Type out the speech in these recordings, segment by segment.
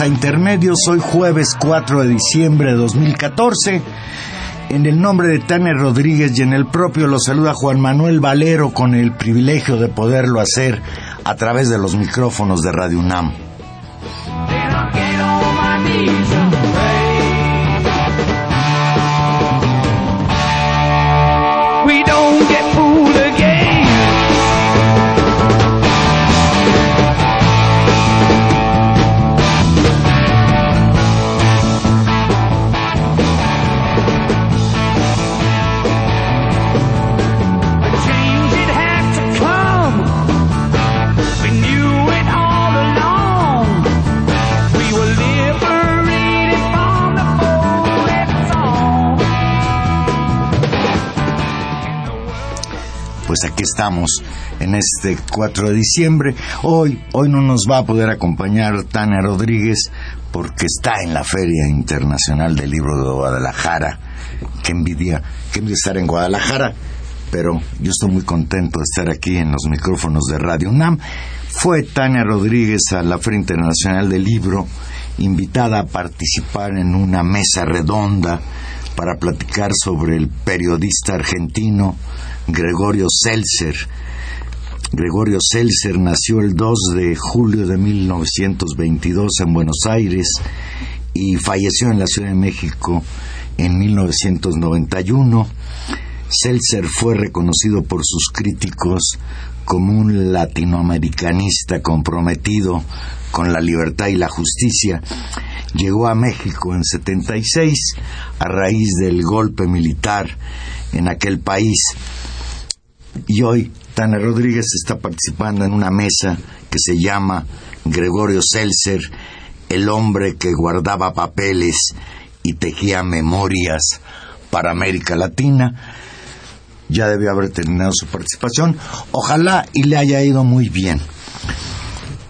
A Intermedios. Hoy jueves 4 de diciembre de 2014. En el nombre de Tania Rodríguez y en el propio lo saluda Juan Manuel Valero con el privilegio de poderlo hacer a través de los micrófonos de Radio UNAM. Pues aquí estamos en este 4 de diciembre. Hoy, hoy no nos va a poder acompañar Tania Rodríguez porque está en la Feria Internacional del Libro de Guadalajara. Qué envidia, qué envidia estar en Guadalajara, pero yo estoy muy contento de estar aquí en los micrófonos de Radio UNAM. Fue Tania Rodríguez a la Feria Internacional del Libro, invitada a participar en una mesa redonda para platicar sobre el periodista argentino Gregorio Seltzer. Gregorio Seltzer nació el 2 de julio de 1922 en Buenos Aires y falleció en la Ciudad de México en 1991. Seltzer fue reconocido por sus críticos como un latinoamericanista comprometido con la libertad y la justicia. Llegó a México en 76 a raíz del golpe militar en aquel país y hoy Tana Rodríguez está participando en una mesa que se llama Gregorio Seltzer, el hombre que guardaba papeles y tejía memorias para América Latina. Ya debió haber terminado su participación. Ojalá y le haya ido muy bien.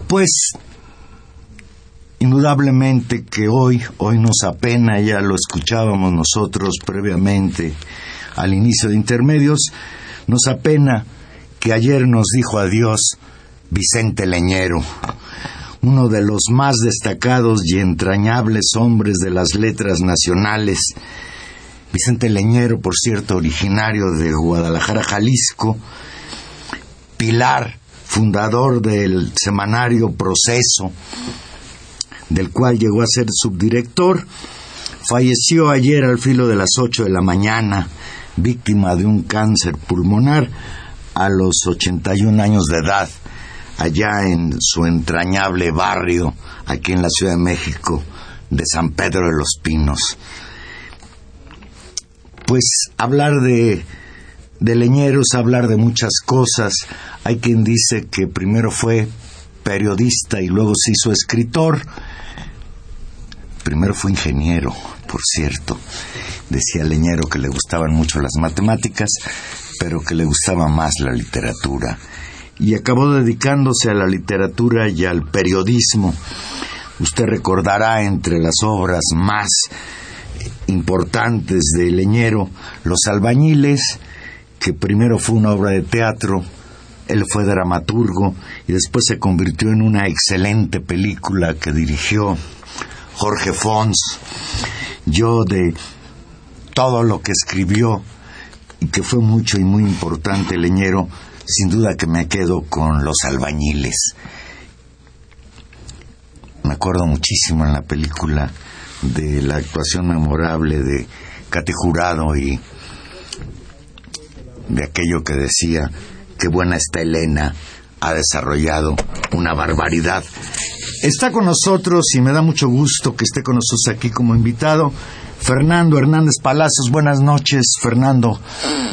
Pues indudablemente que hoy, hoy nos apena, ya lo escuchábamos nosotros previamente al inicio de intermedios, nos apena que ayer nos dijo adiós Vicente Leñero, uno de los más destacados y entrañables hombres de las letras nacionales. Vicente Leñero, por cierto, originario de Guadalajara, Jalisco, pilar, fundador del semanario Proceso, del cual llegó a ser subdirector, falleció ayer al filo de las ocho de la mañana víctima de un cáncer pulmonar a los 81 años de edad, allá en su entrañable barrio, aquí en la Ciudad de México, de San Pedro de los Pinos. Pues hablar de, de leñeros, hablar de muchas cosas. Hay quien dice que primero fue periodista y luego se hizo escritor. Primero fue ingeniero, por cierto. Decía Leñero que le gustaban mucho las matemáticas, pero que le gustaba más la literatura. Y acabó dedicándose a la literatura y al periodismo. Usted recordará entre las obras más importantes de Leñero, Los albañiles, que primero fue una obra de teatro, él fue dramaturgo y después se convirtió en una excelente película que dirigió Jorge Fons. Yo de todo lo que escribió y que fue mucho y muy importante Leñero, sin duda que me quedo con los albañiles. Me acuerdo muchísimo en la película de la actuación memorable de Cate Jurado y de aquello que decía, qué buena está Elena, ha desarrollado una barbaridad. Está con nosotros y me da mucho gusto que esté con nosotros aquí como invitado. Fernando Hernández Palacios, buenas noches, Fernando.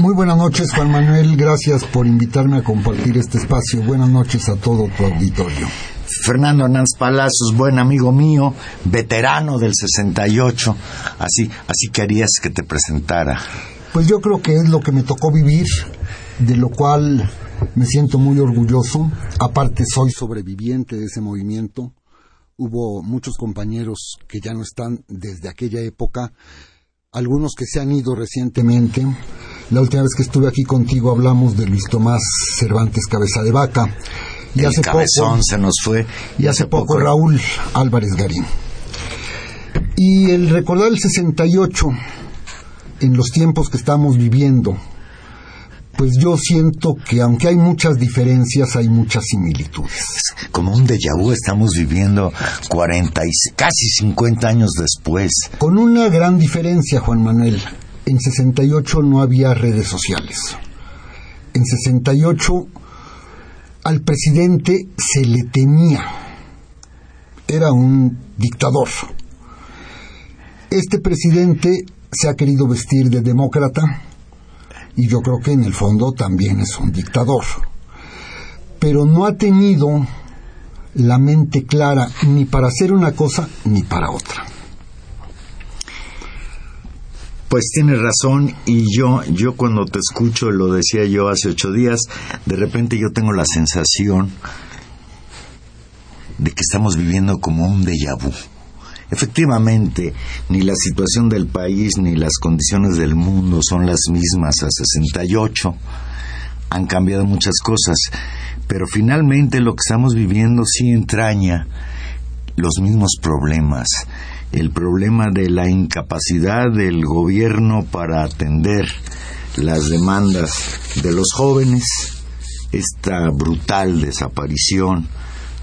Muy buenas noches, Juan Manuel. Gracias por invitarme a compartir este espacio. Buenas noches a todo tu auditorio. Fernando Hernández Palacios, buen amigo mío, veterano del 68. Así, así querías que te presentara. Pues yo creo que es lo que me tocó vivir, de lo cual me siento muy orgulloso. Aparte, soy sobreviviente de ese movimiento. Hubo muchos compañeros que ya no están desde aquella época, algunos que se han ido recientemente. La última vez que estuve aquí contigo hablamos de Luis Tomás Cervantes Cabeza de Vaca. Y hace cabezón se nos fue. Y hace, poco, Raúl Álvarez Garín. Y el recordar el 68 en los tiempos que estamos viviendo, pues yo siento que aunque hay muchas diferencias, hay muchas similitudes. Como un déjà vu estamos viviendo 40 y casi 50 años después. Con una gran diferencia, Juan Manuel. En 68 no había redes sociales. En 68 al presidente se le temía. Era un dictador. Este presidente se ha querido vestir de demócrata y yo creo que en el fondo también es un dictador. Pero no ha tenido la mente clara ni para hacer una cosa ni para otra. Pues tienes razón y yo, yo cuando te escucho, lo decía yo hace ocho días, de repente yo tengo la sensación de que estamos viviendo como un déjà vu. Efectivamente, ni la situación del país ni las condiciones del mundo son las mismas a 68. Han cambiado muchas cosas, pero finalmente lo que estamos viviendo sí entraña los mismos problemas. El problema de la incapacidad del gobierno para atender las demandas de los jóvenes, esta brutal desaparición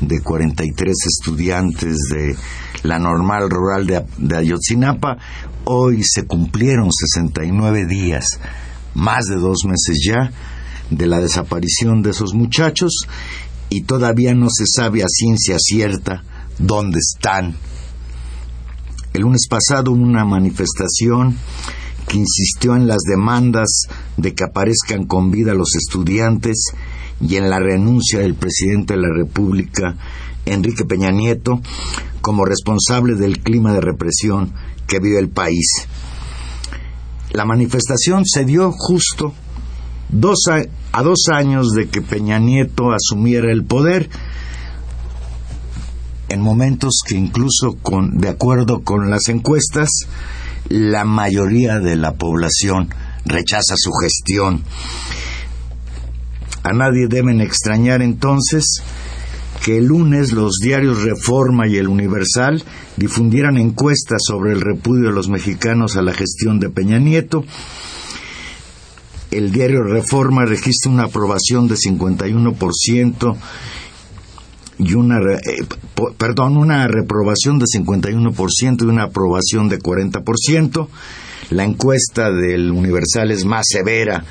de 43 estudiantes de la normal rural de, Ayotzinapa. Hoy se cumplieron 69 días, más de dos meses ya, de la desaparición de esos muchachos y todavía no se sabe a ciencia cierta dónde están. El lunes pasado una manifestación que insistió en las demandas de que aparezcan con vida los estudiantes y en la renuncia del presidente de la República, Enrique Peña Nieto, como responsable del clima de represión que vive el país. La manifestación se dio justo a, dos años de que Peña Nieto asumiera el poder, en momentos que incluso con, de acuerdo con las encuestas, la mayoría de la población rechaza su gestión. A nadie deben extrañar entonces que el lunes los diarios Reforma y El Universal difundieran encuestas sobre el repudio de los mexicanos a la gestión de Peña Nieto. El diario Reforma registra una aprobación de 51% y una eh, perdón, una reprobación de 51% y una aprobación de 40%. La encuesta del Universal es más severa,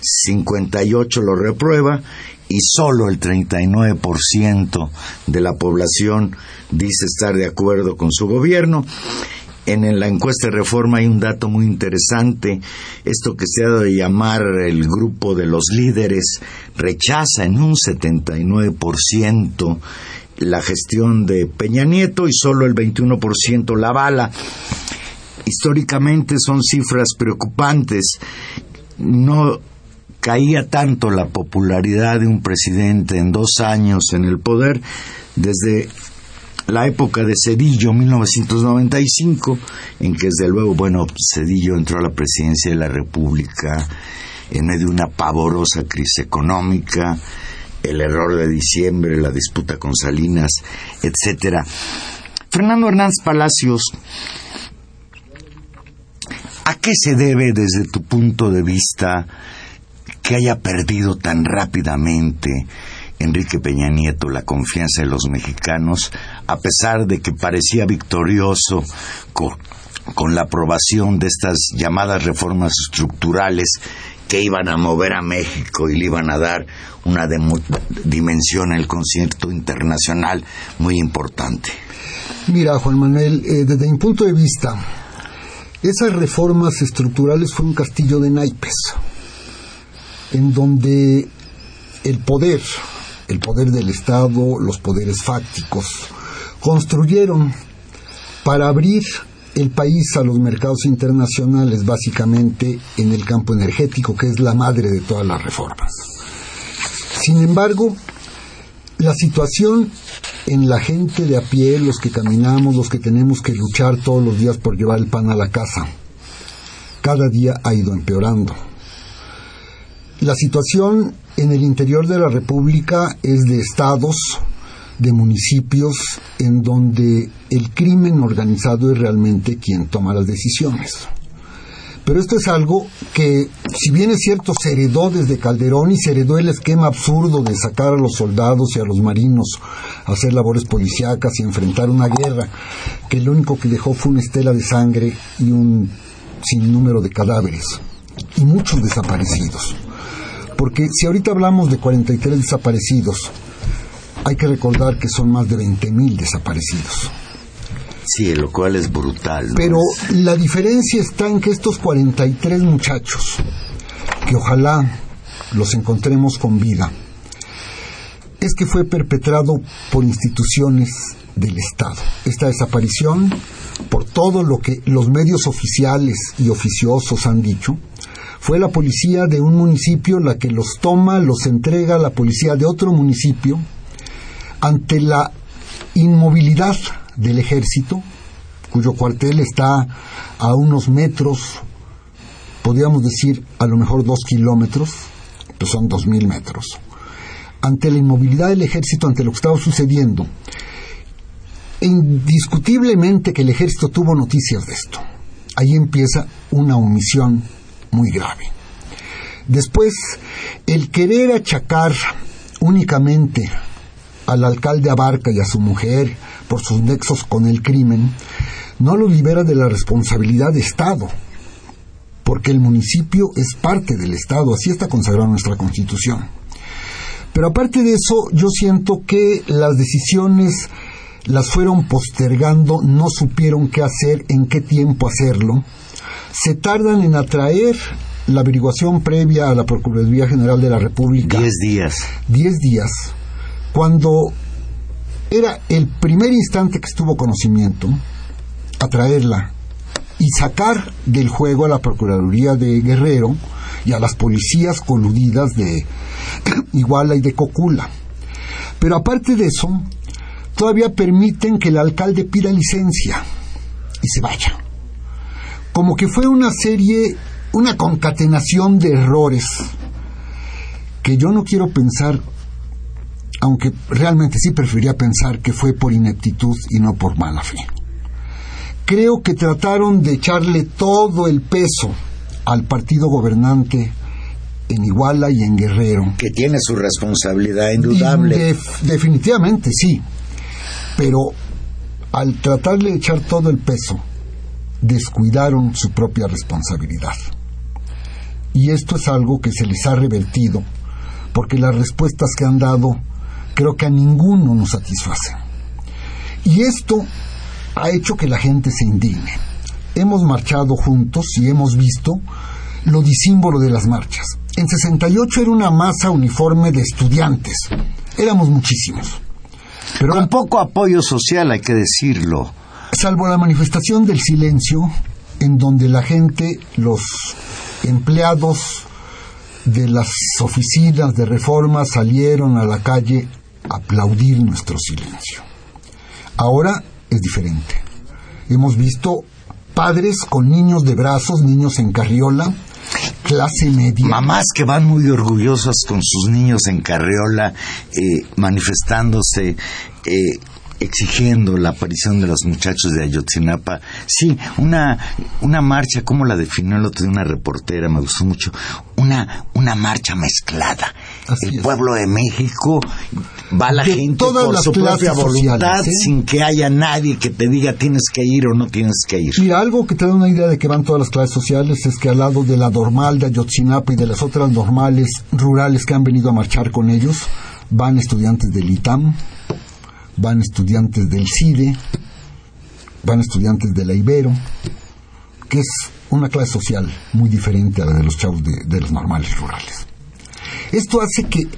58 lo reprueba y solo el 39% de la población dice estar de acuerdo con su gobierno. En la encuesta de reforma hay un dato muy interesante, esto que se ha de llamar el grupo de los líderes rechaza en un 79% la gestión de Peña Nieto y solo el 21% la bala. Históricamente son cifras preocupantes. No caía tanto la popularidad de un presidente en dos años en el poder, desde la época de Cedillo, 1995, en que desde luego, bueno, Cedillo entró a la presidencia de la República en medio de una pavorosa crisis económica, el error de diciembre, la disputa con Salinas, etcétera. Fernando Hernández Palacios, ¿a qué se debe desde tu punto de vista que haya perdido tan rápidamente Enrique Peña Nieto la confianza de los mexicanos, a pesar de que parecía victorioso con, la aprobación de estas llamadas reformas estructurales que iban a mover a México y le iban a dar una dimensión al concierto internacional muy importante. Mira, Juan Manuel, eh, desde mi punto de vista, esas reformas estructurales fue un castillo de naipes, en donde el poder, el poder del Estado, los poderes fácticos, construyeron para abrir el país a los mercados internacionales, básicamente en el campo energético, que es la madre de todas las reformas. Sin embargo, la situación en la gente de a pie, los que caminamos, los que tenemos que luchar todos los días por llevar el pan a la casa, cada día ha ido empeorando. La situación en el interior de la República es de estados, de municipios, en donde el crimen organizado es realmente quien toma las decisiones. Pero esto es algo que, si bien es cierto, se heredó desde Calderón y se heredó el esquema absurdo de sacar a los soldados y a los marinos a hacer labores policíacas y enfrentar una guerra, que lo único que dejó fue una estela de sangre y un sinnúmero de cadáveres y muchos desaparecidos. Porque si ahorita hablamos de 43 desaparecidos, hay que recordar que son más de 20.000 desaparecidos. Sí, lo cual es brutal. Pero la diferencia está en que estos 43 muchachos, que ojalá los encontremos con vida, es que fue perpetrado por instituciones del Estado. Esta desaparición, por todo lo que los medios oficiales y oficiosos han dicho, fue la policía de un municipio la que los toma, los entrega a la policía de otro municipio, ante la inmovilidad del ejército, cuyo cuartel está a unos metros, podríamos decir a lo mejor dos kilómetros, pues son dos mil metros. Ante la inmovilidad del ejército, ante lo que estaba sucediendo, indiscutiblemente que el ejército tuvo noticias de esto. Ahí empieza una omisión muy grave. Después, el querer achacar únicamente al alcalde Abarca y a su mujer por sus nexos con el crimen, no lo libera de la responsabilidad de Estado, porque el municipio es parte del Estado, así está consagrado en nuestra Constitución. Pero aparte de eso, yo siento que las decisiones las fueron postergando, no supieron qué hacer, en qué tiempo hacerlo, se tardan en atraer la averiguación previa a la Procuraduría General de la República. Diez días. Diez días cuando era el primer instante que estuvo conocimiento, atraerla y sacar del juego a la Procuraduría de Guerrero y a las policías coludidas de Iguala y de Cocula. Pero aparte de eso, todavía permiten que el alcalde pida licencia y se vaya. Como que fue una serie, una concatenación de errores que yo no quiero pensar aunque realmente sí preferiría pensar que fue por ineptitud y no por mala fe. Creo que trataron de echarle todo el peso al partido gobernante en Iguala y en Guerrero. Que tiene su responsabilidad indudable. definitivamente sí, pero al tratarle de echar todo el peso, descuidaron su propia responsabilidad. Y esto es algo que se les ha revertido, porque las respuestas que han dado creo que a ninguno nos satisface. Y esto ha hecho que la gente se indigne. Hemos marchado juntos y hemos visto lo disímbolo de las marchas. En 68 era una masa uniforme de estudiantes. Éramos muchísimos. Pero Con poco apoyo social, hay que decirlo. Salvo la manifestación del silencio, en donde la gente, los empleados de las oficinas de reforma salieron a la calle a aplaudir nuestro silencio. Ahora es diferente. Hemos visto padres con niños de brazos, niños en carriola, clase media. Mamás que van muy orgullosas con sus niños en carriola, eh, manifestándose eh, exigiendo la aparición de los muchachos de Ayotzinapa. Sí, una, una marcha, como la definió el otro día una reportera, me gustó mucho, una, una marcha mezclada. el pueblo de México va la gente por su propia voluntad, ¿eh? sin que haya nadie que te diga tienes que ir o no tienes que ir. Mira, algo que te da una idea de que van todas las clases sociales es que al lado de la normal de Ayotzinapa y de las otras normales rurales que han venido a marchar con ellos, van estudiantes del ITAM, van estudiantes del CIDE, van estudiantes de la Ibero, que es una clase social muy diferente a la de los chavos de, los normales rurales. Esto hace que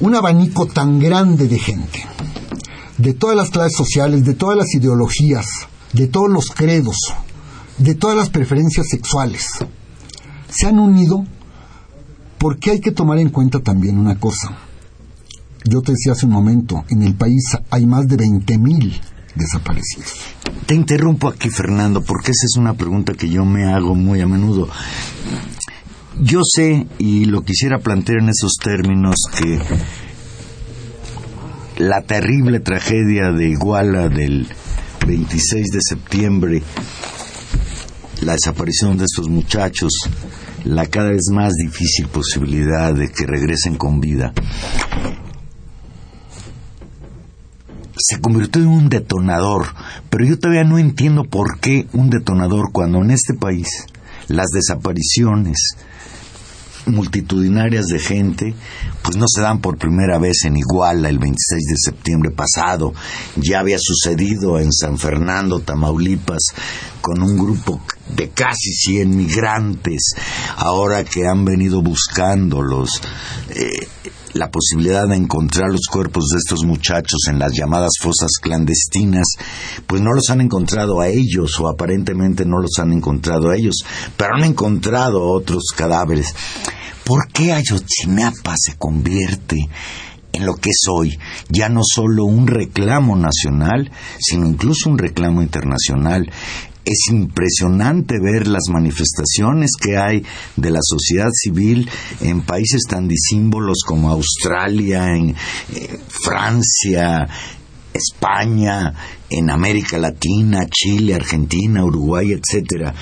un abanico tan grande de gente, de todas las clases sociales, de todas las ideologías, de todos los credos, de todas las preferencias sexuales, se han unido porque hay que tomar en cuenta también una cosa. Yo te decía hace un momento, en el país hay más de 20.000 desaparecidos. Te interrumpo aquí, Fernando, porque esa es una pregunta que yo me hago muy a menudo. Yo sé, y lo quisiera plantear en esos términos, que la terrible tragedia de Iguala del 26 de septiembre, la desaparición de estos muchachos, la cada vez más difícil posibilidad de que regresen con vida, se convirtió en un detonador, pero yo todavía no entiendo por qué un detonador cuando en este país las desapariciones multitudinarias de gente pues no se dan por primera vez en Iguala el 26 de septiembre pasado, ya había sucedido en San Fernando, Tamaulipas, con un grupo de casi 100 migrantes, ahora que han venido buscándolos. Eh, la posibilidad de encontrar los cuerpos de estos muchachos en las llamadas fosas clandestinas, pues no los han encontrado a ellos o aparentemente no los han encontrado a ellos, pero han encontrado otros cadáveres. ¿Por qué Ayotzinapa se convierte en lo que es hoy, ya no solo un reclamo nacional, sino incluso un reclamo internacional es impresionante ver las manifestaciones que hay de la sociedad civil en países tan disímbolos como Australia, en eh, Francia, España, en América Latina, Chile, Argentina, Uruguay, etcétera.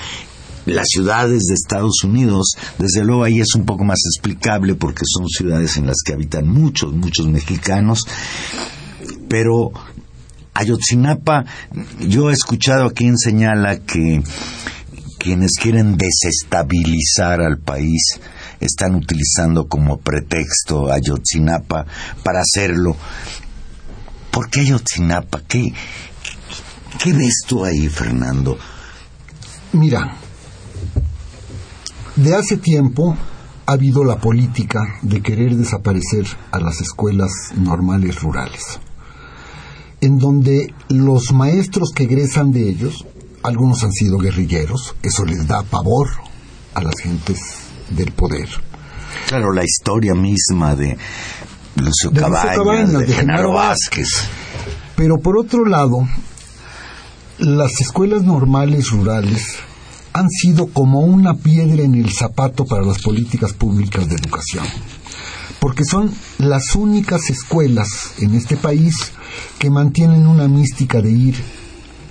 Las ciudades de Estados Unidos, desde luego ahí es un poco más explicable porque son ciudades en las que habitan muchos, muchos mexicanos, pero Ayotzinapa, yo he escuchado a quien señala que quienes quieren desestabilizar al país están utilizando como pretexto Ayotzinapa para hacerlo. ¿Por qué Ayotzinapa? ¿Qué, qué ves tú ahí, Fernando? Mira, de hace tiempo ha habido la política de querer desaparecer a las escuelas normales rurales en donde los maestros que egresan de ellos, algunos han sido guerrilleros, eso les da pavor a las gentes del poder. Claro, la historia misma de Lucio Cabañas, de, Genaro Vázquez. Pero por otro lado, las escuelas normales rurales han sido como una piedra en el zapato para las políticas públicas de educación, porque son las únicas escuelas en este país que mantienen una mística de ir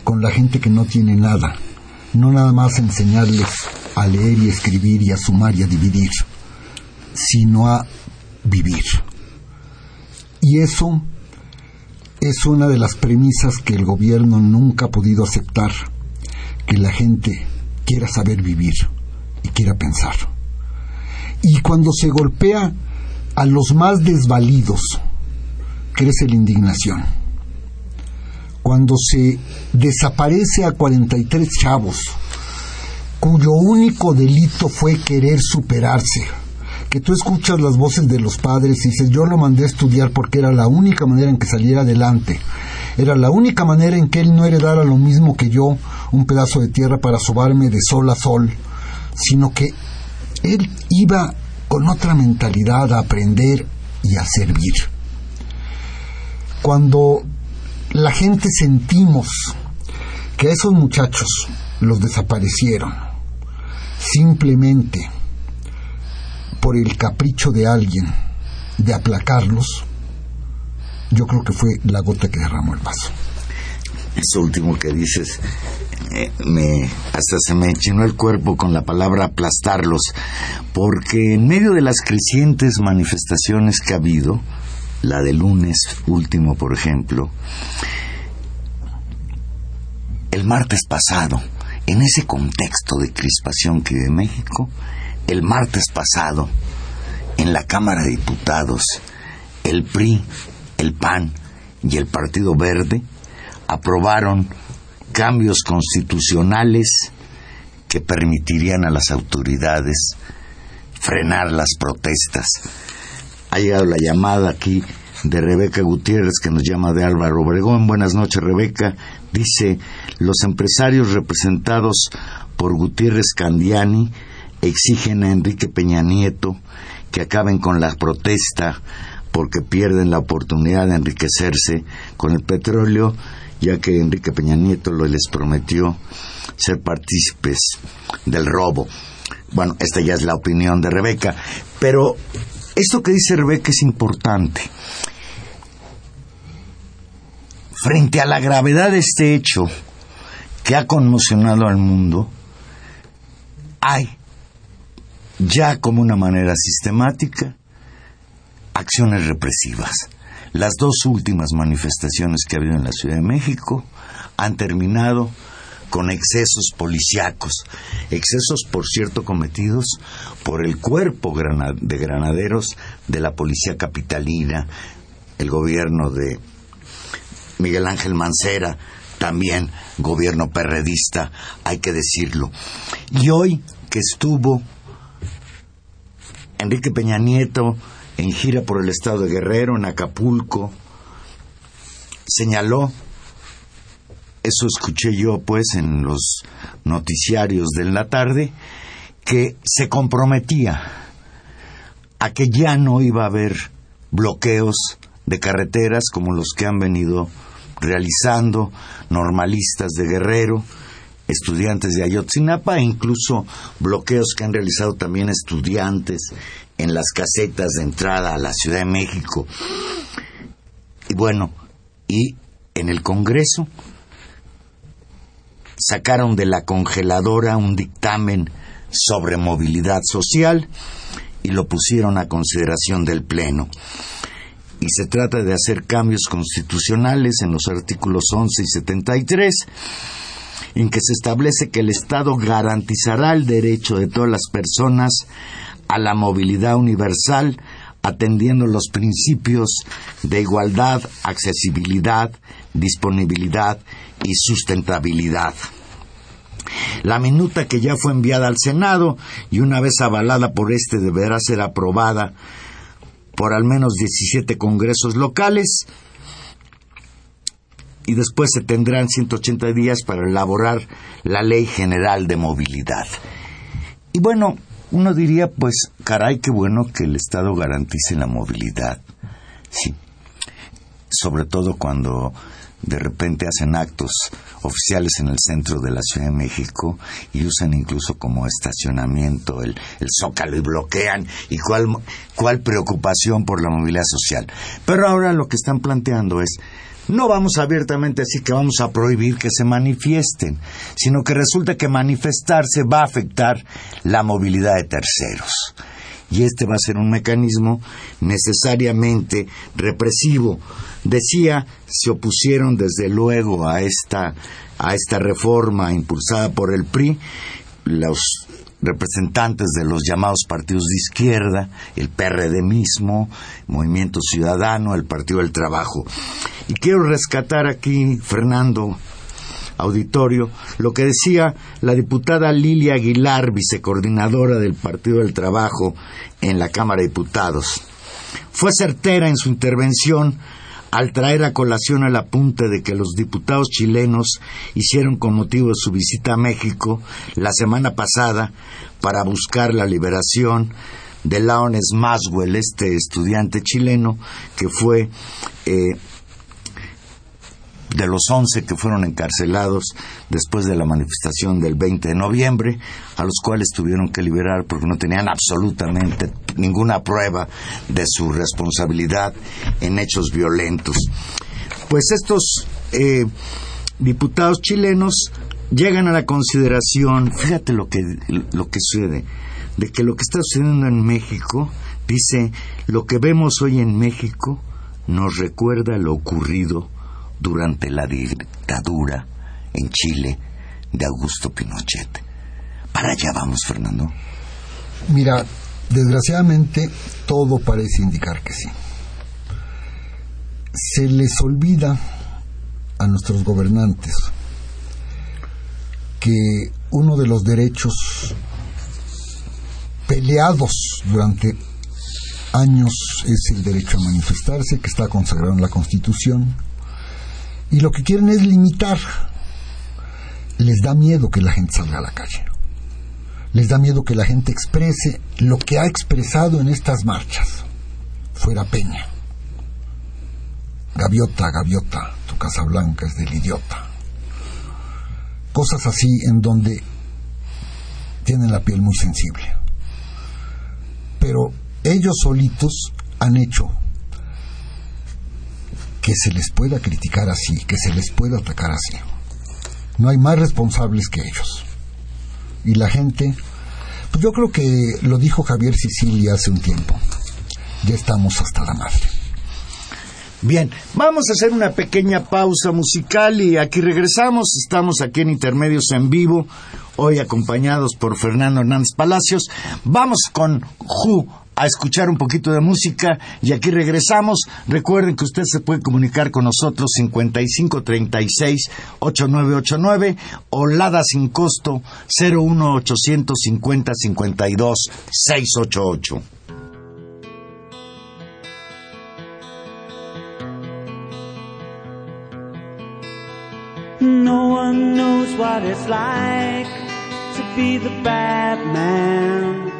con la gente que no tiene nada, no nada más enseñarles a leer y escribir y a sumar y a dividir, sino a vivir. Y eso es una de las premisas que el gobierno nunca ha podido aceptar, que la gente quiera saber vivir y quiera pensar. Y cuando se golpea a los más desvalidos, crece la indignación. Cuando se desaparece a 43 chavos, cuyo único delito fue querer superarse, que tú escuchas las voces de los padres y dices, yo lo mandé a estudiar porque era la única manera en que saliera adelante, era la única manera en que él no heredara lo mismo que yo, un pedazo de tierra para sobarme de sol a sol, sino que él iba con otra mentalidad a aprender y a servir. Cuando la gente sentimos que esos muchachos los desaparecieron simplemente por el capricho de alguien de aplacarlos, yo creo que fue la gota que derramó el vaso. Eso último que dices, eh, me, hasta se me enchinó el cuerpo con la palabra aplastarlos, porque en medio de las crecientes manifestaciones que ha habido, la de lunes último, por ejemplo, el martes pasado, en ese contexto de crispación que vive México, el martes pasado, en la Cámara de Diputados, el PRI, el PAN y el Partido Verde aprobaron cambios constitucionales que permitirían a las autoridades frenar las protestas. Ha llegado la llamada aquí de Rebeca Gutiérrez que nos llama de Álvaro Obregón. Buenas noches, Rebeca. Dice, los empresarios representados por Gutiérrez Candiani exigen a Enrique Peña Nieto que acaben con la protesta porque pierden la oportunidad de enriquecerse con el petróleo, ya que Enrique Peña Nieto les prometió ser partícipes del robo. Bueno, esta ya es la opinión de Rebeca, pero esto que dice Rebeca es importante. Frente a la gravedad de este hecho que ha conmocionado al mundo, hay ya como una manera sistemática acciones represivas. Las dos últimas manifestaciones que ha habido en la Ciudad de México han terminado con excesos policíacos, excesos por cierto cometidos por el cuerpo de granaderos de la policía capitalina, el gobierno de Miguel Ángel Mancera, también gobierno perredista, hay que decirlo. Y hoy que estuvo Enrique Peña Nieto en gira por el estado de Guerrero, en Acapulco, señaló, eso escuché yo pues en los noticiarios de la tarde, que se comprometía a que ya no iba a haber bloqueos de carreteras como los que han venido realizando normalistas de Guerrero, estudiantes de Ayotzinapa e incluso bloqueos que han realizado también estudiantes en las casetas de entrada a la Ciudad de México. Y bueno, y en el Congreso sacaron de la congeladora un dictamen sobre movilidad social y lo pusieron a consideración del Pleno. Y se trata de hacer cambios constitucionales en los artículos 11 y 73 en que se establece que el Estado garantizará el derecho de todas las personas a la movilidad universal atendiendo los principios de igualdad, accesibilidad, disponibilidad y sustentabilidad. La minuta que ya fue enviada al Senado y una vez avalada por este deberá ser aprobada por al menos 17 congresos locales y después se tendrán 180 días para elaborar la Ley General de Movilidad. Y bueno, uno diría, pues, caray, qué bueno que el Estado garantice la movilidad. Sí. Sobre todo cuando de repente hacen actos oficiales en el centro de la Ciudad de México y usan incluso como estacionamiento el, el zócalo y bloquean y cuál, cuál preocupación por la movilidad social. Pero ahora lo que están planteando es no vamos abiertamente a decir que vamos a prohibir que se manifiesten, sino que resulta que manifestarse va a afectar la movilidad de terceros. Y este va a ser un mecanismo necesariamente represivo. Decía, se opusieron desde luego a esta, a esta reforma impulsada por el PRI los representantes de los llamados partidos de izquierda, el PRD mismo, Movimiento Ciudadano, el Partido del Trabajo. Y quiero rescatar aquí, Fernando, auditorio, lo que decía la diputada Lilia Aguilar, vicecoordinadora del Partido del Trabajo en la Cámara de Diputados. Fue certera en su intervención al traer a colación el apunte de que los diputados chilenos hicieron con motivo de su visita a México la semana pasada para buscar la liberación de Laones Maswell, este estudiante chileno que fue eh, de los 11 que fueron encarcelados después de la manifestación del 20 de noviembre, a los cuales tuvieron que liberar porque no tenían absolutamente ninguna prueba de su responsabilidad en hechos violentos. Pues estos eh, diputados chilenos llegan a la consideración, fíjate lo que, lo que sucede, de que lo que está sucediendo en México, dice, lo que vemos hoy en México nos recuerda lo ocurrido durante la dictadura en Chile de Augusto Pinochet. Para allá vamos, Fernando. Mira, desgraciadamente todo parece indicar que sí. Se les olvida a nuestros gobernantes que uno de los derechos peleados durante años es el derecho a manifestarse, que está consagrado en la Constitución, y lo que quieren es limitar. Les da miedo que la gente salga a la calle. Les da miedo que la gente exprese lo que ha expresado en estas marchas. Fuera Peña. Gaviota, gaviota, tu casa blanca es del idiota. Cosas así en donde tienen la piel muy sensible. Pero ellos solitos han hecho que se les pueda criticar así, que se les pueda atacar así. No hay más responsables que ellos. Y la gente, pues yo creo que lo dijo Javier Sicilia hace un tiempo. Ya estamos hasta la madre. Bien, vamos a hacer una pequeña pausa musical y aquí regresamos. Estamos aquí en Intermedios en vivo, hoy acompañados por Fernando Hernández Palacios. Vamos con Ju a escuchar un poquito de música y aquí regresamos. Recuerden que usted se puede comunicar con nosotros 5536-8989 o Lada sin costo 01850 52 688. No one knows what it's like to be the bad man.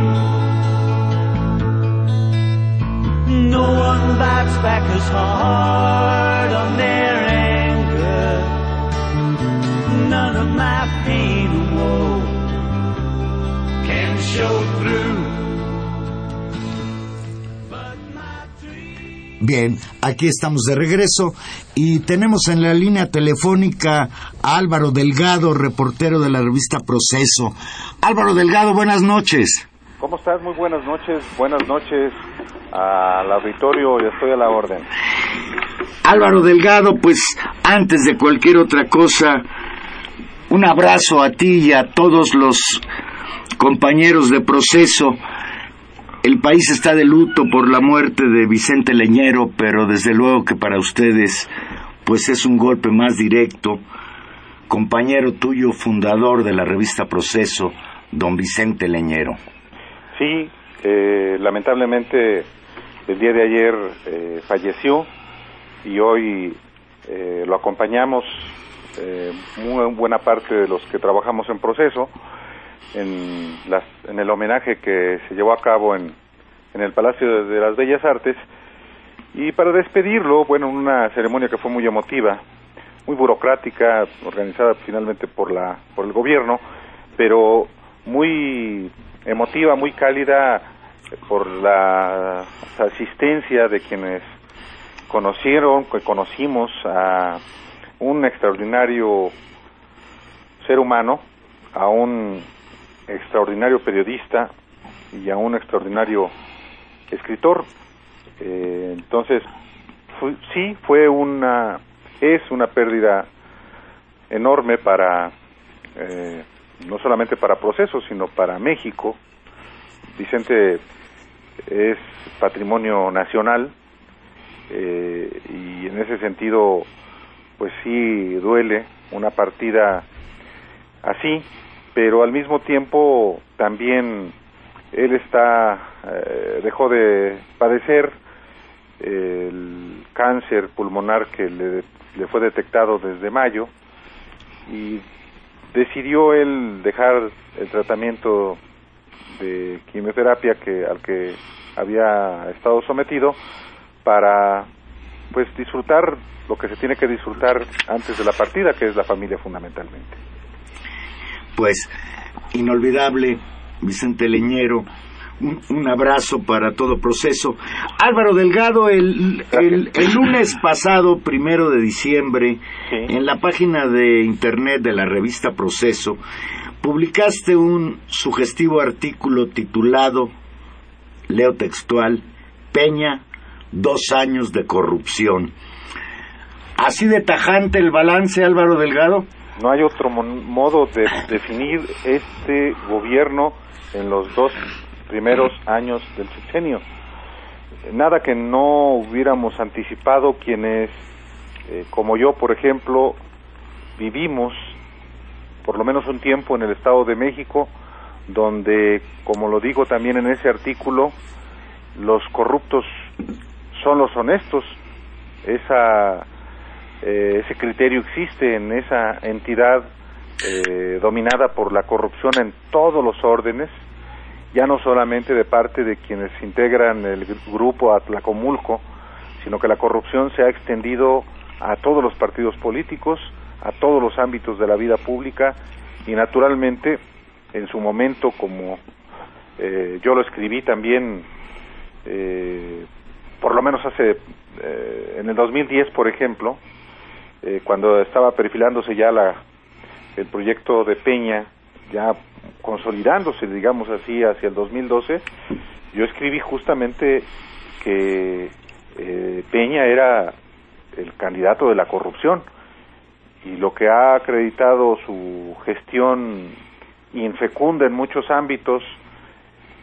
No one bites back as hard on their anger. None of my pain or woe can show through. Bien, aquí estamos de regreso y tenemos en la línea telefónica a Álvaro Delgado, reportero de la revista Proceso. Álvaro Delgado, buenas noches. ¿Cómo estás? Muy buenas noches. Buenas noches al auditorio y estoy a la orden. Álvaro Delgado, pues antes de cualquier otra cosa, un abrazo a ti y a todos los compañeros de Proceso el país está de luto por la muerte de Vicente Leñero, pero desde luego que para ustedes pues es un golpe más directo. Compañero tuyo, fundador de la revista Proceso, don Vicente Leñero. Sí, eh, lamentablemente el día de ayer eh, falleció y hoy eh, lo acompañamos muy buena parte de los que trabajamos en Proceso en, las, en el homenaje que se llevó a cabo en, en el Palacio de las Bellas Artes. Y para despedirlo, bueno, una ceremonia que fue muy emotiva, muy burocrática, organizada finalmente por la por el gobierno, pero muy emotiva, muy cálida por la asistencia de quienes conocieron, que conocimos a un extraordinario ser humano, a un extraordinario periodista y a un extraordinario escritor. Eh, entonces, sí, fue una, es una pérdida enorme para, eh, no solamente para procesos, sino para México. Vicente es patrimonio nacional eh, y en ese sentido, pues sí duele una partida así, pero al mismo tiempo también él está eh, dejó de padecer el cáncer pulmonar que le, le fue detectado desde mayo y decidió él dejar el tratamiento de quimioterapia que al que había estado sometido para pues disfrutar lo que se tiene que disfrutar antes de la partida, que es la familia fundamentalmente. Pues inolvidable Vicente Leñero, un, abrazo para todo proceso. Álvaro Delgado, el, el, lunes pasado, primero de diciembre, en la página de internet de la revista Proceso, publicaste un sugestivo artículo titulado, leo textual, Peña, dos años de corrupción. ¿Así de tajante el balance, Álvaro Delgado? No hay otro modo de definir este gobierno en los dos primeros años del sexenio. Nada que no hubiéramos anticipado quienes, eh, como yo, por ejemplo, vivimos por lo menos un tiempo en el Estado de México, donde, como lo digo también en ese artículo, los corruptos son los honestos. Esa, eh, ese criterio existe en esa entidad eh, dominada por la corrupción en todos los órdenes, ya no solamente de parte de quienes integran el grupo Atlacomulco, sino que la corrupción se ha extendido a todos los partidos políticos, a todos los ámbitos de la vida pública y naturalmente en su momento como eh, yo lo escribí también eh, por lo menos hace eh, en el 2010 por ejemplo cuando estaba perfilándose ya la el proyecto de Peña ya consolidándose digamos así hacia el 2012 yo escribí justamente que Peña era el candidato de la corrupción y lo que ha acreditado su gestión infecunda en muchos ámbitos,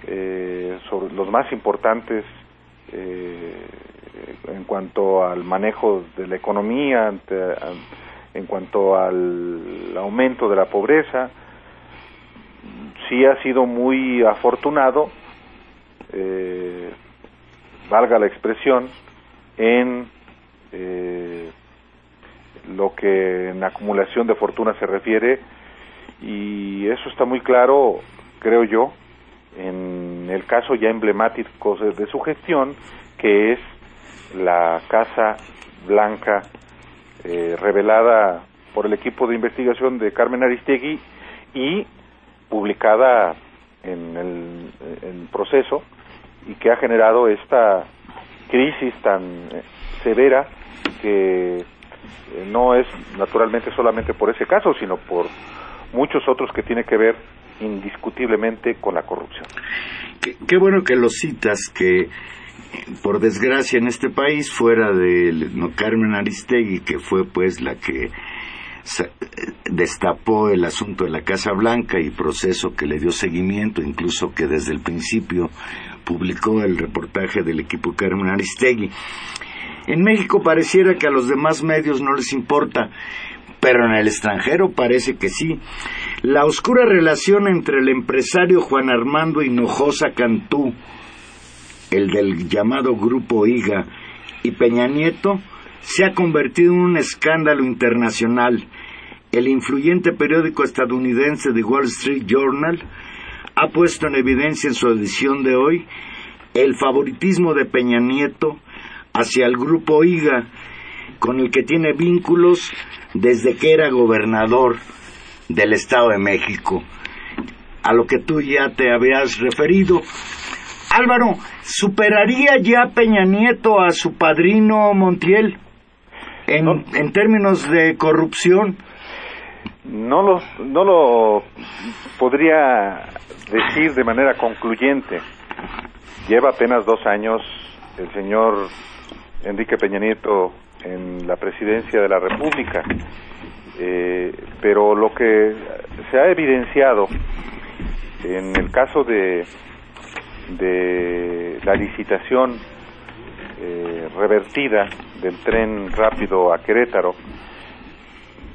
eh, sobre los más importantes eh, en cuanto al manejo de la economía, en cuanto al aumento de la pobreza, sí ha sido muy afortunado, eh, valga la expresión, en lo que en acumulación de fortuna se refiere y eso está muy claro, creo yo, en el caso ya emblemático de su gestión, que es la Casa Blanca eh, revelada por el equipo de investigación de Carmen Aristegui y publicada en el en proceso y que ha generado esta crisis tan eh, severa que no es naturalmente solamente por ese caso, sino por muchos otros que tienen que ver indiscutiblemente con la corrupción. Qué, bueno que lo citas, que por desgracia en este país, fuera de no, Carmen Aristegui, que fue pues la que destapó el asunto de la Casa Blanca y proceso que le dio seguimiento, incluso que desde el principio publicó el reportaje del equipo Carmen Aristegui. En México pareciera que a los demás medios no les importa, pero en el extranjero parece que sí. La oscura relación entre el empresario Juan Armando Hinojosa Cantú, el del llamado Grupo IGA, y Peña Nieto, se ha convertido en un escándalo internacional. El influyente periódico estadounidense The Wall Street Journal ha puesto en evidencia en su edición de hoy el favoritismo de Peña Nieto hacia el grupo IGA, con el que tiene vínculos desde que era gobernador del Estado de México, a lo que tú ya te habías referido. Álvaro, ¿superaría ya Peña Nieto a su padrino Montiel en, en términos de corrupción? No lo, no lo podría decir de manera concluyente. Lleva apenas dos años el señor Enrique Peña Nieto en la presidencia de la República, eh, pero lo que se ha evidenciado en el caso de, la licitación eh, revertida del tren rápido a Querétaro,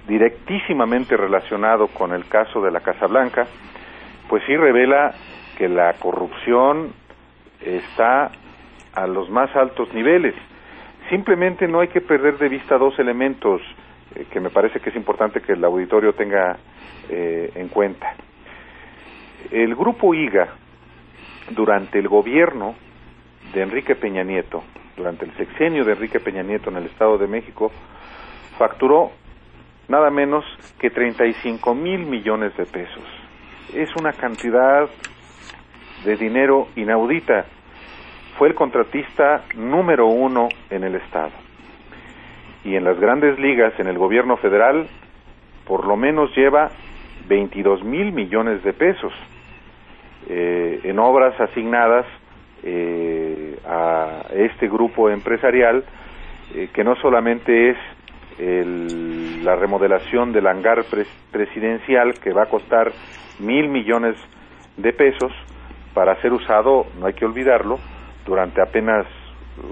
directísimamente relacionado con el caso de la Casa Blanca, pues sí revela que la corrupción está a los más altos niveles. Simplemente no hay que perder de vista dos elementos eh, que me parece que es importante que el auditorio tenga eh, en cuenta. El grupo IGA, durante el gobierno de Enrique Peña Nieto, durante el sexenio de Enrique Peña Nieto en el Estado de México, facturó nada menos que 35 mil millones de pesos. Es una cantidad de dinero inaudita. Fue el contratista número uno en el Estado. Y en las grandes ligas, en el gobierno federal, por lo menos lleva 22 mil millones de pesos eh, en obras asignadas eh, a este grupo empresarial, eh, que no solamente es el, la remodelación del hangar presidencial, que va a costar mil millones de pesos, para ser usado, no hay que olvidarlo, durante apenas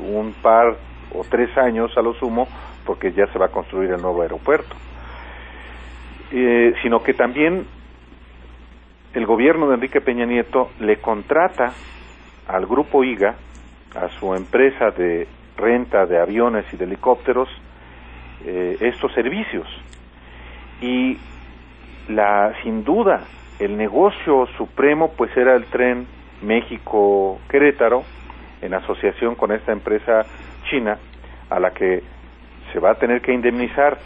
un par o tres años a lo sumo, porque ya se va a construir el nuevo aeropuerto. Eh, sino que también el gobierno de Enrique Peña Nieto le contrata al grupo IGA, a su empresa de renta de aviones y de helicópteros, eh, estos servicios. Y la, sin duda, el negocio supremo pues era el tren México-Querétaro, en asociación con esta empresa china, a la que se va a tener que indemnizar,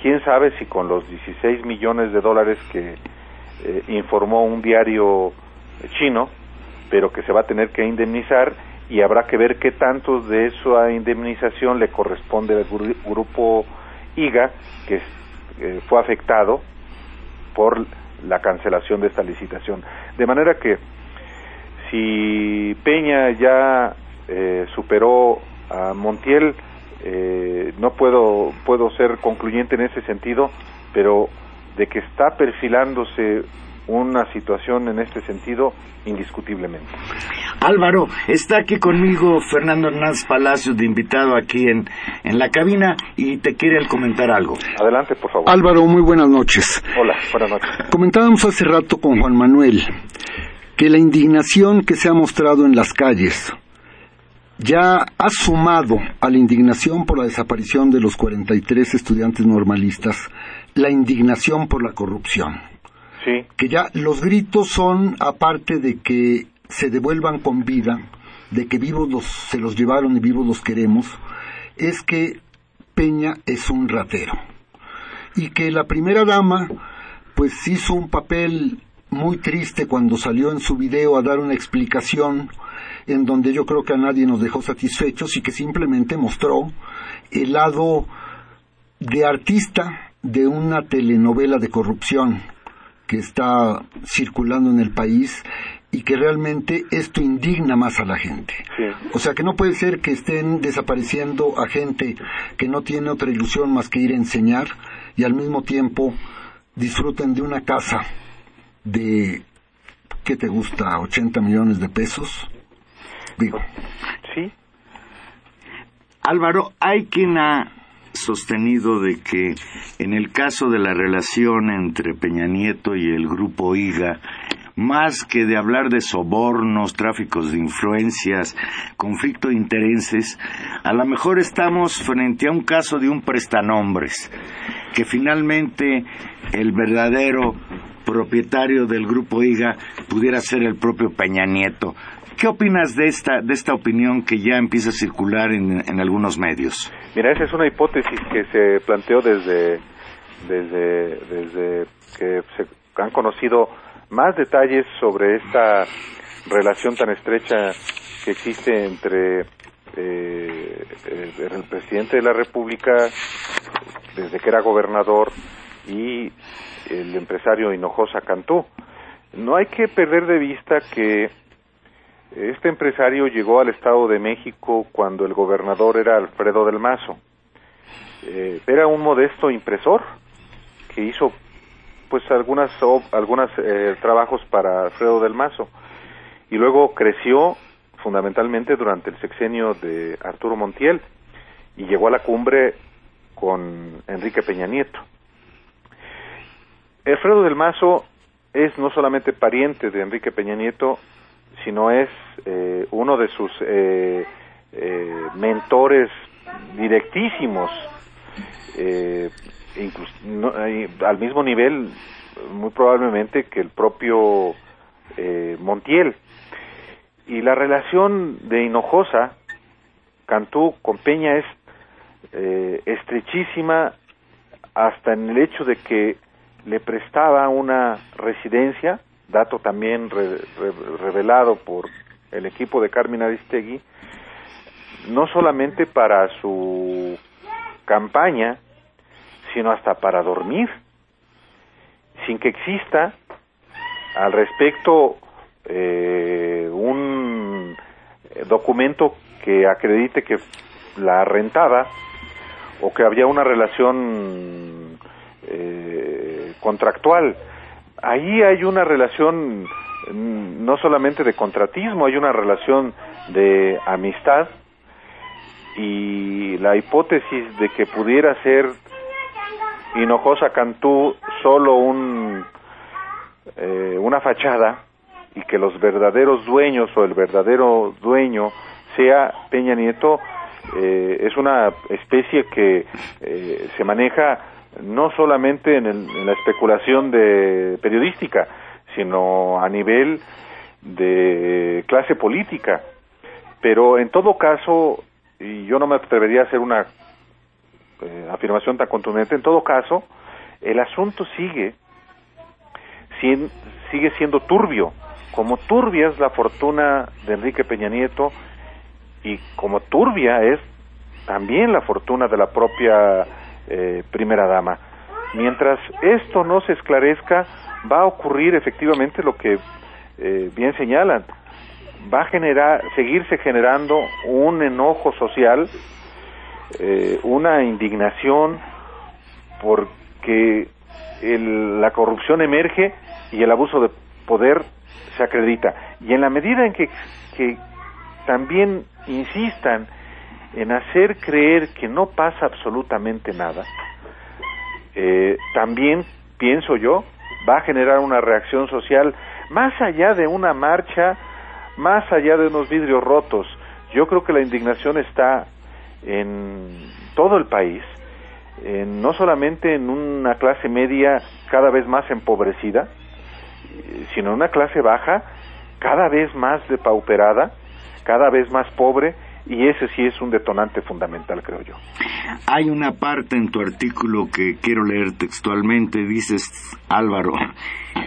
quién sabe si con los 16 millones de dólares que eh, informó un diario chino, pero que se va a tener que indemnizar y habrá que ver qué tantos de esa indemnización le corresponde al grupo IGA, que eh, fue afectado por la cancelación de esta licitación. De manera que si Peña ya eh, superó a Montiel, eh, no puedo, puedo ser concluyente en ese sentido, pero de que está perfilándose una situación en este sentido indiscutiblemente. Álvaro, está aquí conmigo Fernando Hernández Palacios de invitado aquí en, en la cabina y te quiere comentar algo. Adelante, por favor. Álvaro, muy buenas noches. Hola, buenas noches. Comentábamos hace rato con Juan Manuel que la indignación que se ha mostrado en las calles ya ha sumado a la indignación por la desaparición de los 43 estudiantes normalistas la indignación por la corrupción. Sí. Que ya los gritos son, aparte de que se devuelvan con vida, de que vivos los, se los llevaron y vivos los queremos, es que Peña es un ratero. Y que la primera dama, pues hizo un papel muy triste cuando salió en su video a dar una explicación en donde yo creo que a nadie nos dejó satisfechos y que simplemente mostró el lado de artista de una telenovela de corrupción que está circulando en el país y que realmente esto indigna más a la gente. O sea que no puede ser que estén desapareciendo a gente que no tiene otra ilusión más que ir a enseñar y al mismo tiempo disfruten de una casa de, ¿qué te gusta? 80 millones de pesos. Digo. Sí. Álvaro, hay quien ha sostenido de que en el caso de la relación entre Peña Nieto y el grupo IGA, más que de hablar de sobornos, tráficos de influencias, conflicto de intereses, a lo mejor estamos frente a un caso de un prestanombres, que finalmente el verdadero propietario del grupo IGA pudiera ser el propio Peña Nieto, ¿Qué opinas de esta, de esta opinión que ya empieza a circular en, en algunos medios? Mira, esa es una hipótesis que se planteó desde, desde, desde que se han conocido más detalles sobre esta relación tan estrecha que existe entre eh, el, presidente de la República, desde que era gobernador, y el empresario Hinojosa Cantú. No hay que perder de vista que este empresario llegó al Estado de México cuando el gobernador era Alfredo del Mazo. Eh, era un modesto impresor que hizo pues algunas algunas eh, trabajos para Alfredo del Mazo y luego creció fundamentalmente durante el sexenio de Arturo Montiel y llegó a la cumbre con Enrique Peña Nieto. Alfredo del Mazo es no solamente pariente de Enrique Peña Nieto, sino es eh, uno de sus eh, eh, mentores directísimos, eh, incluso, al mismo nivel, muy probablemente, que el propio eh, Montiel. Y la relación de Hinojosa, Cantú con Peña es eh, estrechísima hasta en el hecho de que le prestaba una residencia, dato también re, re, revelado por el equipo de Carmen Aristegui, no solamente para su campaña, sino hasta para dormir, sin que exista al respecto eh, un documento que acredite que la rentaba o que había una relación eh, contractual. Ahí hay una relación mm, no solamente de contratismo, hay una relación de amistad y la hipótesis de que pudiera ser Hinojosa Cantú solo un eh, una fachada y que los verdaderos dueños o el verdadero dueño sea Peña Nieto eh, es una especie que eh, se maneja no solamente en, el, en, la especulación de periodística, sino a nivel de clase política. Pero en todo caso, y yo no me atrevería a hacer una eh, afirmación tan contundente, en todo caso, el asunto sigue, sigue siendo turbio, como turbia es la fortuna de Enrique Peña Nieto y como turbia es también la fortuna de la propia eh, primera dama. Mientras esto no se esclarezca, va a ocurrir efectivamente lo que eh, bien señalan, va a generar, seguirse generando un enojo social, eh, una indignación, porque el, la corrupción emerge y el abuso de poder se acredita. Y en la medida en que, que también insistan en hacer creer que no pasa absolutamente nada, eh, también, pienso yo, va a generar una reacción social más allá de una marcha, más allá de unos vidrios rotos. Yo creo que la indignación está en todo el país, en, no solamente en una clase media cada vez más empobrecida, sino en una clase baja cada vez más depauperada, cada vez más pobre, y ese sí es un detonante fundamental, creo yo. Hay una parte en tu artículo que quiero leer textualmente, dices, Álvaro,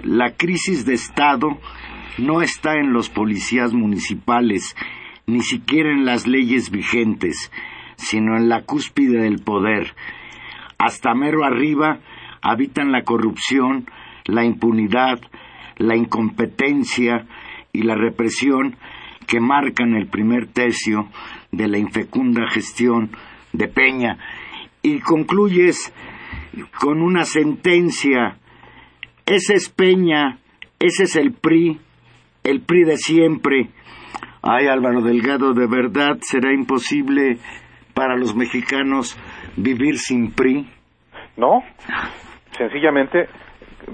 la crisis de Estado no está en los policías municipales, ni siquiera en las leyes vigentes, sino en la cúspide del poder. Hasta mero arriba habitan la corrupción, la impunidad, la incompetencia y la represión que marcan el primer tercio de la infecunda gestión de Peña y concluyes con una sentencia ese es Peña, ese es el PRI, el PRI de siempre. Ay, Álvaro Delgado, de verdad será imposible para los mexicanos vivir sin PRI. No, sencillamente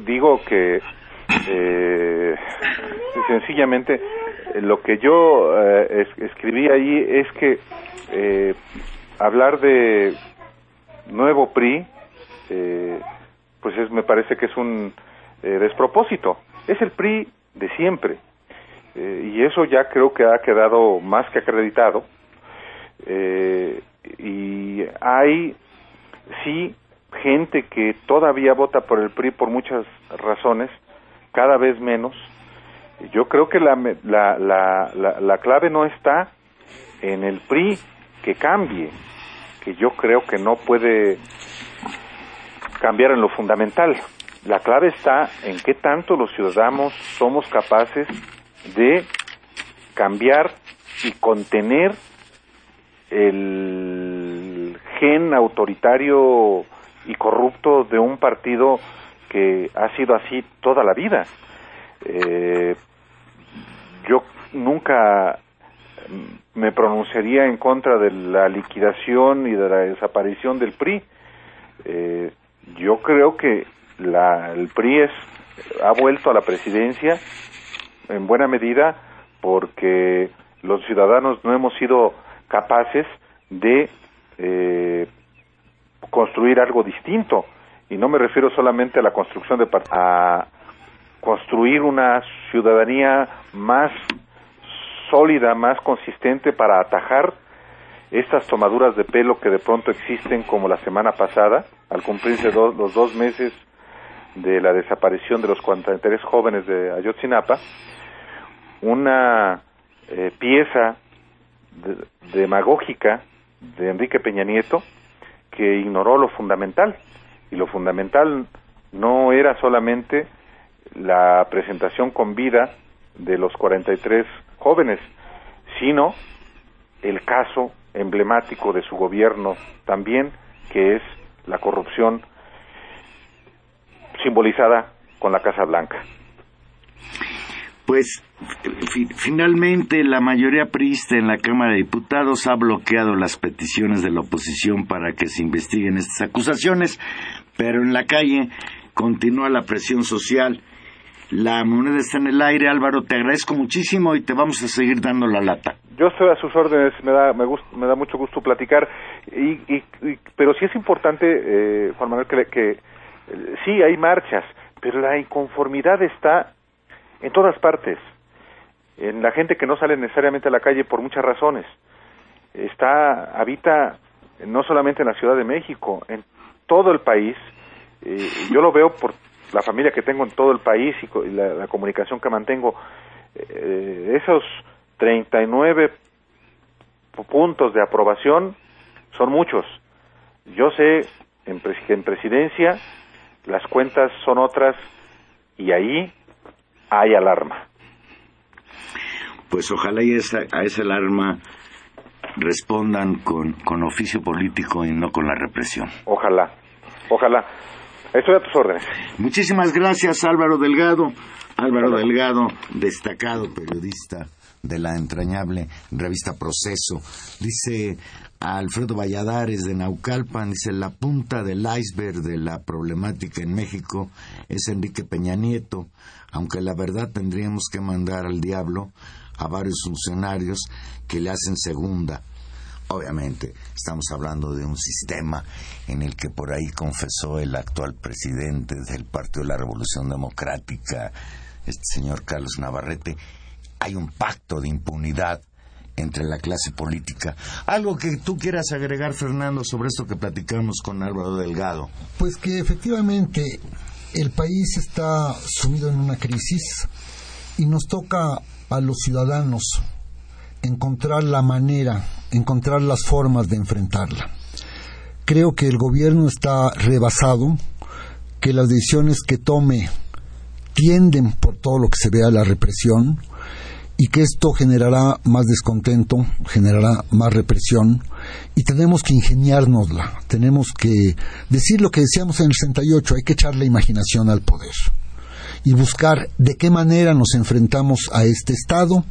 digo que eh, sencillamente lo que yo eh, es, escribí ahí es que eh, hablar de nuevo PRI eh, pues es, me parece que es un eh, despropósito es el PRI de siempre Eh, y eso ya creo que ha quedado más que acreditado. Eh, y hay, sí, gente que todavía vota por el PRI por muchas razones, cada vez menos. Yo creo que la, la, la, la, clave no está en el PRI que cambie, que yo creo que no puede cambiar en lo fundamental. La clave está en qué tanto los ciudadanos somos capaces de cambiar y contener el gen autoritario y corrupto de un partido que ha sido así toda la vida. Eh, yo nunca me pronunciaría en contra de la liquidación y de la desaparición del PRI. Eh, yo creo que la, el PRI es, ha vuelto a la presidencia en buena medida porque los ciudadanos no hemos sido capaces de eh, construir algo distinto. Y no me refiero solamente a la construcción de a construir una ciudadanía más sólida, más consistente para atajar estas tomaduras de pelo que de pronto existen como la semana pasada, al cumplirse los dos meses de la desaparición de los 43 jóvenes de Ayotzinapa, una eh, pieza demagógica de Enrique Peña Nieto que ignoró lo fundamental y lo fundamental no era solamente la presentación con vida de los 43 jóvenes, sino el caso emblemático de su gobierno también, que es la corrupción simbolizada con la Casa Blanca. Pues finalmente la mayoría priista en la Cámara de Diputados ha bloqueado las peticiones de la oposición para que se investiguen estas acusaciones, pero en la calle continúa la presión social. La moneda está en el aire, Álvaro, te agradezco muchísimo y te vamos a seguir dando la lata. Yo estoy a sus órdenes, me da, me, me da mucho gusto platicar, y, pero sí es importante, eh, Juan Manuel, que, que sí hay marchas, pero la inconformidad está en todas partes, en la gente que no sale necesariamente a la calle por muchas razones. Está, habita no solamente en la Ciudad de México, en todo el país. Eh, yo lo veo por la familia que tengo en todo el país y, la, comunicación que mantengo. Eh, esos 39 puntos de aprobación son muchos. Yo sé en, que en presidencia las cuentas son otras y ahí hay alarma. Pues ojalá y esa, a esa alarma respondan con, con oficio político y no con la represión. Ojalá, ojalá. Estoy a tus órdenes. Muchísimas gracias Álvaro Delgado. Álvaro Delgado, destacado periodista de la entrañable revista Proceso. Dice Alfredo Valladares de Naucalpan, dice la punta del iceberg de la problemática en México es Enrique Peña Nieto, aunque la verdad tendríamos que mandar al diablo a varios funcionarios que le hacen segunda. Obviamente, estamos hablando de un sistema en el que por ahí confesó el actual presidente del Partido de la Revolución Democrática, este señor Carlos Navarrete, hay un pacto de impunidad entre la clase política. Algo que tú quieras agregar, Fernando, sobre esto que platicamos con Álvaro Delgado. Pues que efectivamente el país está sumido en una crisis y nos toca a los ciudadanos encontrar la manera, encontrar las formas de enfrentarla. Creo que el gobierno está rebasado, que las decisiones que tome tienden por todo lo que se vea la represión y que esto generará más descontento, generará más represión y tenemos que ingeniárnosla, tenemos que decir lo que decíamos en el 68, hay que echar la imaginación al poder y buscar de qué manera nos enfrentamos a este Estado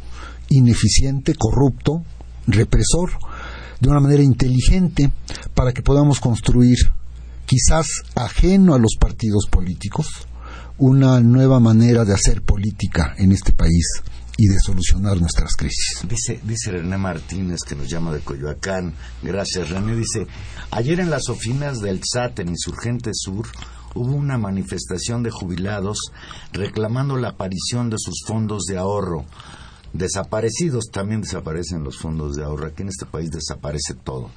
ineficiente, corrupto, represor, de una manera inteligente para que podamos construir, quizás ajeno a los partidos políticos, una nueva manera de hacer política en este país y de solucionar nuestras crisis. Dice, dice René Martínez, que nos llama de Coyoacán. Gracias, René. Dice, ayer en las oficinas del SAT en Insurgente Sur hubo una manifestación de jubilados reclamando la aparición de sus fondos de ahorro. desaparecidos, también desaparecen los fondos de ahorro. Aquí en este país desaparece todo.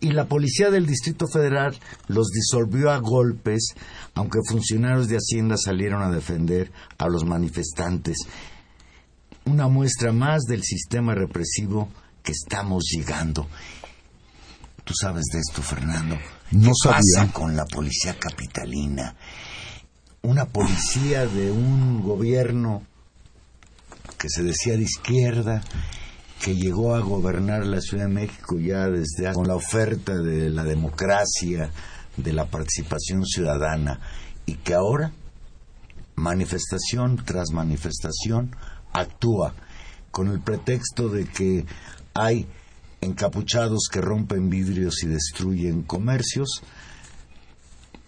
Y la policía del Distrito Federal los disolvió a golpes, aunque funcionarios de Hacienda salieron a defender a los manifestantes. Una muestra más del sistema represivo que estamos llegando. Tú sabes de esto, Fernando. No ¿Qué sabía. pasa con la policía capitalina? Una policía de un gobierno que se decía de izquierda, que llegó a gobernar la Ciudad de México ya desde hace- con la oferta de la democracia, de la participación ciudadana, y que ahora, manifestación tras manifestación, actúa con el pretexto de que hay encapuchados que rompen vidrios y destruyen comercios,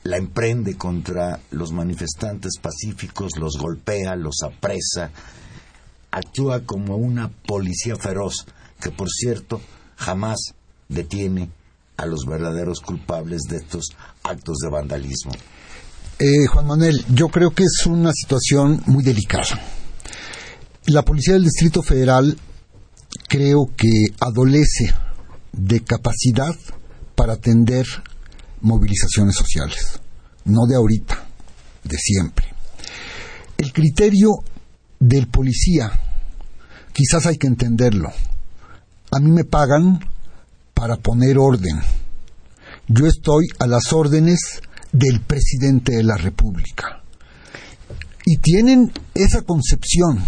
la emprende contra los manifestantes pacíficos, los golpea, los apresa, actúa como una policía feroz, que por cierto jamás detiene a los verdaderos culpables de estos actos de vandalismo. Eh, Juan Manuel, yo creo que es una situación muy delicada. La Policía del Distrito Federal creo que adolece de capacidad para atender movilizaciones sociales, no de ahorita, de siempre. El criterio del policía, quizás hay que entenderlo. A mí me pagan para poner orden. Yo estoy a las órdenes del presidente de la República. Y tienen esa concepción.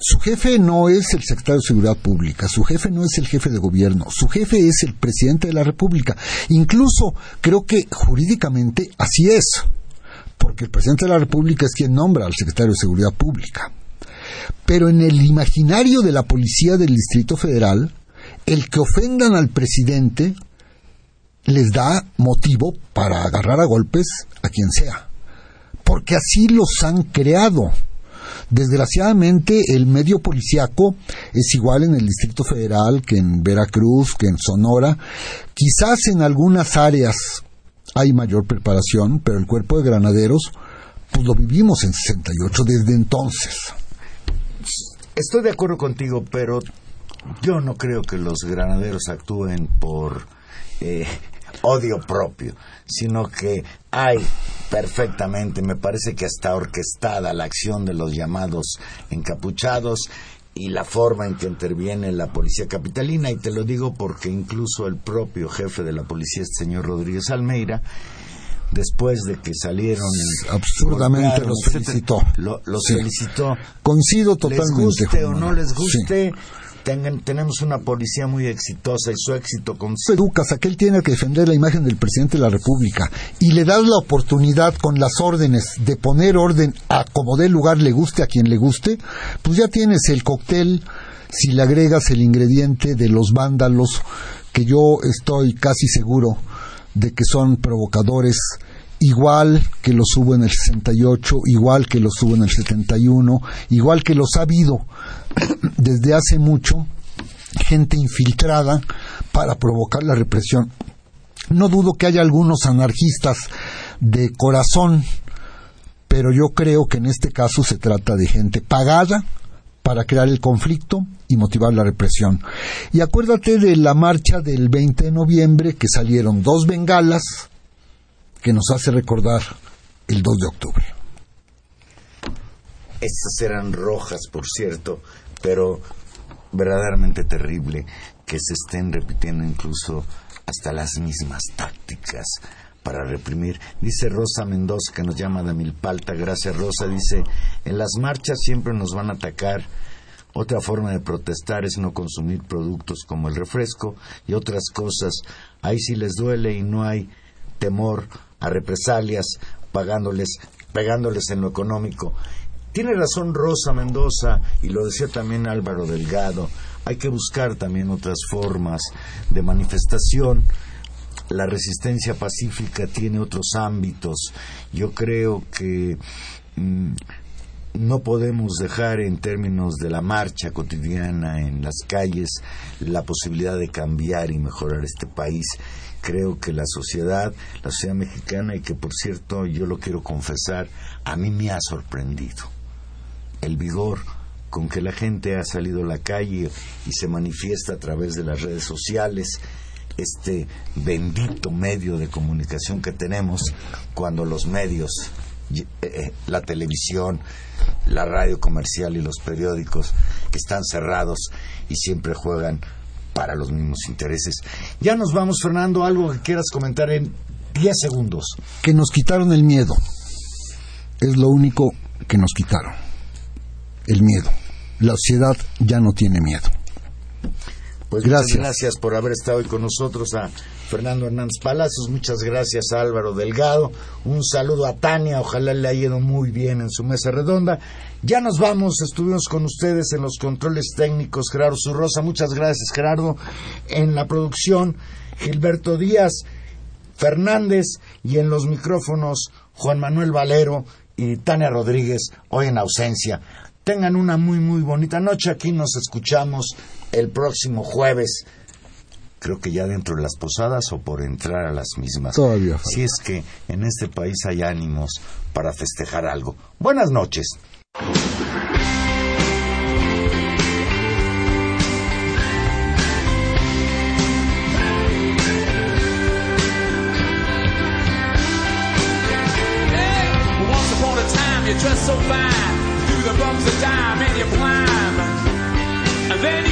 Su jefe no es el secretario de Seguridad Pública, su jefe no es el jefe de gobierno, su jefe es el presidente de la República. Incluso creo que jurídicamente así es, porque el presidente de la República es quien nombra al secretario de Seguridad Pública. Pero en el imaginario de la policía del Distrito Federal, el que ofendan al presidente les da motivo para agarrar a golpes a quien sea. Porque así los han creado. Desgraciadamente, el medio policiaco es igual en el Distrito Federal que en Veracruz, que en Sonora. Quizás en algunas áreas hay mayor preparación, pero el cuerpo de granaderos, pues lo vivimos en 68 desde entonces. Estoy de acuerdo contigo, pero yo no creo que los granaderos actúen por eh, odio propio, sino que hay perfectamente, me parece que está orquestada la acción de los llamados encapuchados y la forma en que interviene la policía capitalina, y te lo digo porque incluso el propio jefe de la policía, el señor Rodríguez Almeida, después de que salieron y Absurdamente los felicitó. lo- los Sí. felicitó Coincido les totalmente. guste Juan o no les Sí. Tenemos una policía muy exitosa y su éxito con educas a que él tiene que defender la imagen del presidente de la República y le das la oportunidad con las órdenes de poner orden a como dé lugar le guste a quien le guste, pues ya tienes el cóctel si le agregas el ingrediente de los vándalos que yo estoy casi seguro de que son provocadores igual que los hubo en el 68, igual que los hubo en el 71, igual que los ha habido desde hace mucho gente infiltrada para provocar la represión. No dudo que haya algunos anarquistas de corazón, pero yo creo que en este caso se trata de gente pagada para crear el conflicto y motivar la represión. Y acuérdate de la marcha del 20 de noviembre que salieron dos bengalas que nos hace recordar el 2 de octubre. Estas eran rojas, por cierto, pero verdaderamente terrible que se estén repitiendo incluso hasta las mismas tácticas para reprimir. Dice Rosa Mendoza, que nos llama de Milpalta, gracias Rosa, dice, en las marchas siempre nos van a atacar. Otra forma de protestar es no consumir productos como el refresco y otras cosas. Ahí sí les duele y no hay temor a represalias pagándoles, pegándoles en lo económico. Tiene razón Rosa Mendoza y lo decía también Álvaro Delgado. Hay que buscar también otras formas de manifestación. La resistencia pacífica tiene otros ámbitos. Yo creo que mm, no podemos dejar en términos de la marcha cotidiana en las calles la posibilidad de cambiar y mejorar este país. Creo que la sociedad, la sociedad mexicana, y que por cierto yo lo quiero confesar, a mí me ha sorprendido el vigor con que la gente ha salido a la calle y se manifiesta a través de las redes sociales, este bendito medio de comunicación que tenemos cuando los medios, eh, eh, la televisión, la radio comercial y los periódicos están cerrados y siempre juegan para los mismos intereses. Ya nos vamos, Fernando, algo que quieras comentar en 10 segundos. Que nos quitaron el miedo. Es lo único que nos quitaron. El miedo. La sociedad ya no tiene miedo. Pues gracias. gracias por haber estado hoy con nosotros a Fernando Hernández Palacios, muchas gracias a Álvaro Delgado, un saludo a Tania, ojalá le haya ido muy bien en su mesa redonda. Ya nos vamos, estuvimos con ustedes en los controles técnicos, Gerardo Zurrosa, muchas gracias Gerardo, en la producción Gilberto Díaz Fernández y en los micrófonos Juan Manuel Valero y Tania Rodríguez, hoy en ausencia. Tengan una muy, muy bonita noche. Aquí nos escuchamos el próximo jueves. Creo que ya dentro de las posadas o por entrar a las mismas. Todavía. Si es que en este país hay ánimos para festejar algo. Buenas noches. bumps a dime and you climb. And then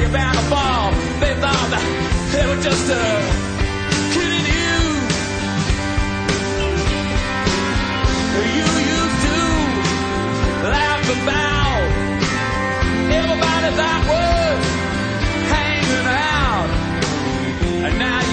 you're bound to fall. They thought that they were just a kidding you. You used to laugh about everybody that was hanging out, and now.